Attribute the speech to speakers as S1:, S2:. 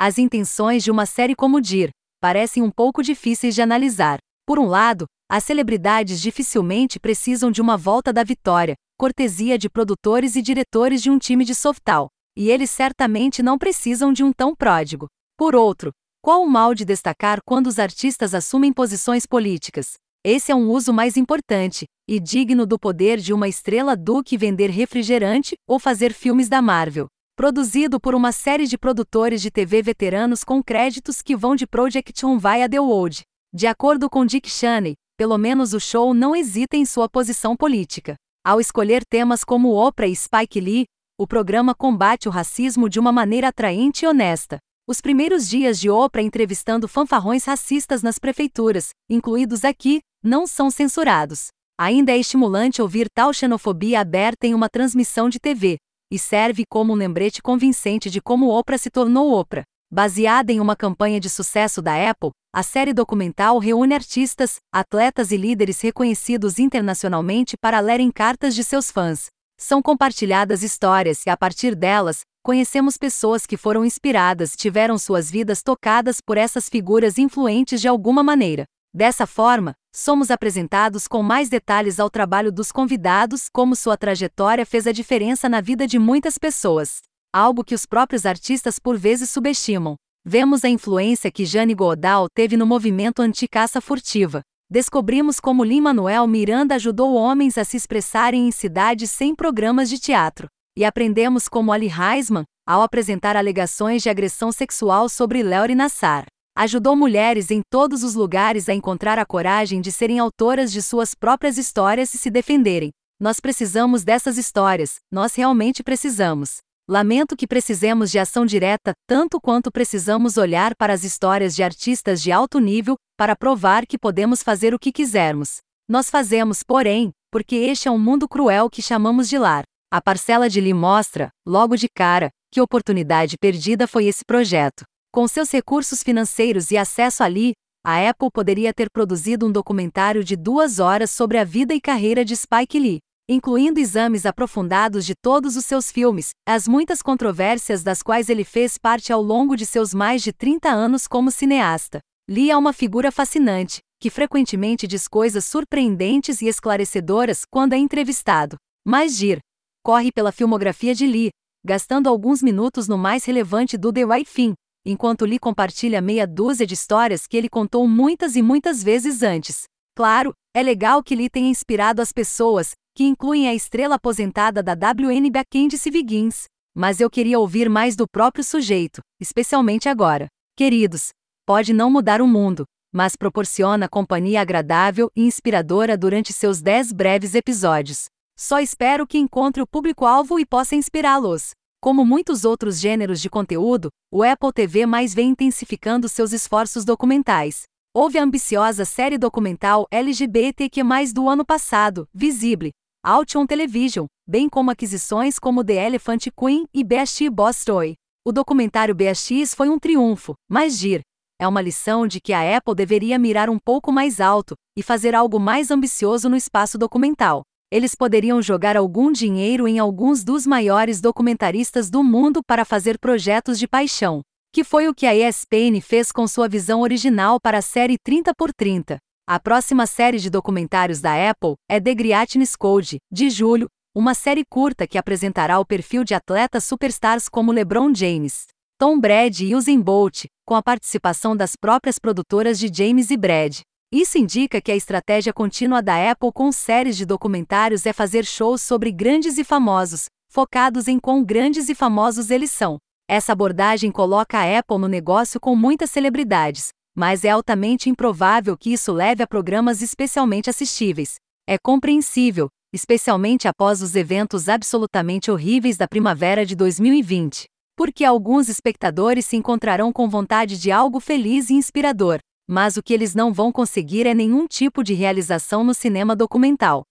S1: As intenções de uma série como Dir parecem um pouco difíceis de analisar. Por um lado, as celebridades dificilmente precisam de uma volta da vitória, cortesia de produtores e diretores de um time de softal, e eles certamente não precisam de um tão pródigo. Por outro, qual o mal de destacar quando os artistas assumem posições políticas? Esse é um uso mais importante e digno do poder de uma estrela do que vender refrigerante ou fazer filmes da Marvel. Produzido por uma série de produtores de TV veteranos com créditos que vão de Project On via The World. De acordo com Dick Cheney, pelo menos o show não hesita em sua posição política. Ao escolher temas como Oprah e Spike Lee, o programa combate o racismo de uma maneira atraente e honesta. Os primeiros dias de Oprah entrevistando fanfarrões racistas nas prefeituras, incluídos aqui, não são censurados. Ainda é estimulante ouvir tal xenofobia aberta em uma transmissão de TV, e serve como um lembrete convincente de como Oprah se tornou Oprah. Baseada em uma campanha de sucesso da Apple, a série documental reúne artistas, atletas e líderes reconhecidos internacionalmente para lerem cartas de seus fãs. São compartilhadas histórias e, a partir delas, conhecemos pessoas que foram inspiradas e tiveram suas vidas tocadas por essas figuras influentes de alguma maneira. Dessa forma, somos apresentados com mais detalhes ao trabalho dos convidados, como sua trajetória fez a diferença na vida de muitas pessoas algo que os próprios artistas por vezes subestimam. Vemos a influência que Jane Goodall teve no movimento anti-caça furtiva. Descobrimos como Lin-Manuel Miranda ajudou homens a se expressarem em cidades sem programas de teatro. E aprendemos como Ali Heisman, ao apresentar alegações de agressão sexual sobre Leori Nassar, ajudou mulheres em todos os lugares a encontrar a coragem de serem autoras de suas próprias histórias e se defenderem. Nós precisamos dessas histórias, nós realmente precisamos. Lamento que precisemos de ação direta tanto quanto precisamos olhar para as histórias de artistas de alto nível para provar que podemos fazer o que quisermos. Nós fazemos, porém, porque este é um mundo cruel que chamamos de lar. A parcela de Lee mostra, logo de cara, que oportunidade perdida foi esse projeto. Com seus recursos financeiros e acesso a Lee, a Apple poderia ter produzido um documentário de duas horas sobre a vida e carreira de Spike Lee incluindo exames aprofundados de todos os seus filmes, as muitas controvérsias das quais ele fez parte ao longo de seus mais de 30 anos como cineasta. Lee é uma figura fascinante, que frequentemente diz coisas surpreendentes e esclarecedoras quando é entrevistado. Mas Gir corre pela filmografia de Lee, gastando alguns minutos no mais relevante do The Right Thing, enquanto Lee compartilha meia dúzia de histórias que ele contou muitas e muitas vezes antes. Claro, é legal que Lee tenha inspirado as pessoas, que incluem a estrela aposentada da WNBA Candice Wiggins. Mas eu queria ouvir mais do próprio sujeito, especialmente agora. Queridos, pode não mudar o mundo, mas proporciona companhia agradável e inspiradora durante seus dez breves episódios. Só espero que encontre o público-alvo e possa inspirá-los. Como muitos outros gêneros de conteúdo, o Apple TV mais vem intensificando seus esforços documentais. Houve a ambiciosa série documental LGBTQ+, do ano passado, Visible, Aution Television, bem como aquisições como The Elephant Queen e BST Boss Toy. O documentário BSX foi um triunfo, mas GIR é uma lição de que a Apple deveria mirar um pouco mais alto e fazer algo mais ambicioso no espaço documental. Eles poderiam jogar algum dinheiro em alguns dos maiores documentaristas do mundo para fazer projetos de paixão, que foi o que a ESPN fez com sua visão original para a série 30 por 30. A próxima série de documentários da Apple é The Greatness Code, de julho, uma série curta que apresentará o perfil de atletas superstars como LeBron James, Tom Brady e Usain Bolt, com a participação das próprias produtoras de James e Brad. Isso indica que a estratégia contínua da Apple com séries de documentários é fazer shows sobre grandes e famosos, focados em quão grandes e famosos eles são. Essa abordagem coloca a Apple no negócio com muitas celebridades, mas é altamente improvável que isso leve a programas especialmente assistíveis. É compreensível, especialmente após os eventos absolutamente horríveis da primavera de 2020, porque alguns espectadores se encontrarão com vontade de algo feliz e inspirador, mas o que eles não vão conseguir é nenhum tipo de realização no cinema documental.